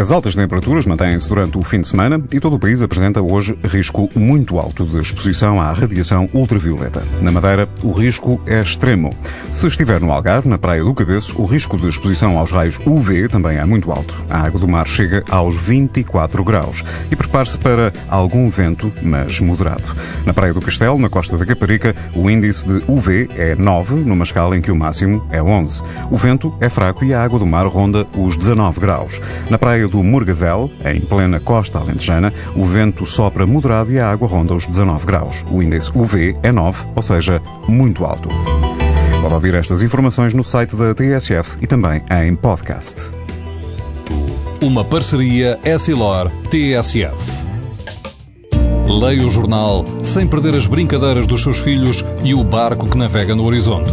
As altas temperaturas mantêm-se durante o fim de semana e todo o país apresenta hoje risco muito alto de exposição à radiação ultravioleta. Na Madeira, o risco é extremo. Se estiver no Algarve, na Praia do Cabeço, o risco de exposição aos raios UV também é muito alto. A água do mar chega aos 24 graus e prepare-se para algum vento, mas moderado. Na Praia do Castelo, na costa da Caparica, o índice de UV é 9, numa escala em que o máximo é 11. O vento é fraco e a água do mar ronda os 19 graus. Na praia do Morgadel, em plena costa alentejana, o vento sopra moderado e a água ronda os 19 graus. O índice UV é 9, ou seja, muito alto. Pode ouvir estas informações no site da TSF e também em podcast. Uma parceria Essilor-TSF. Leia o jornal sem perder as brincadeiras dos seus filhos e o barco que navega no horizonte.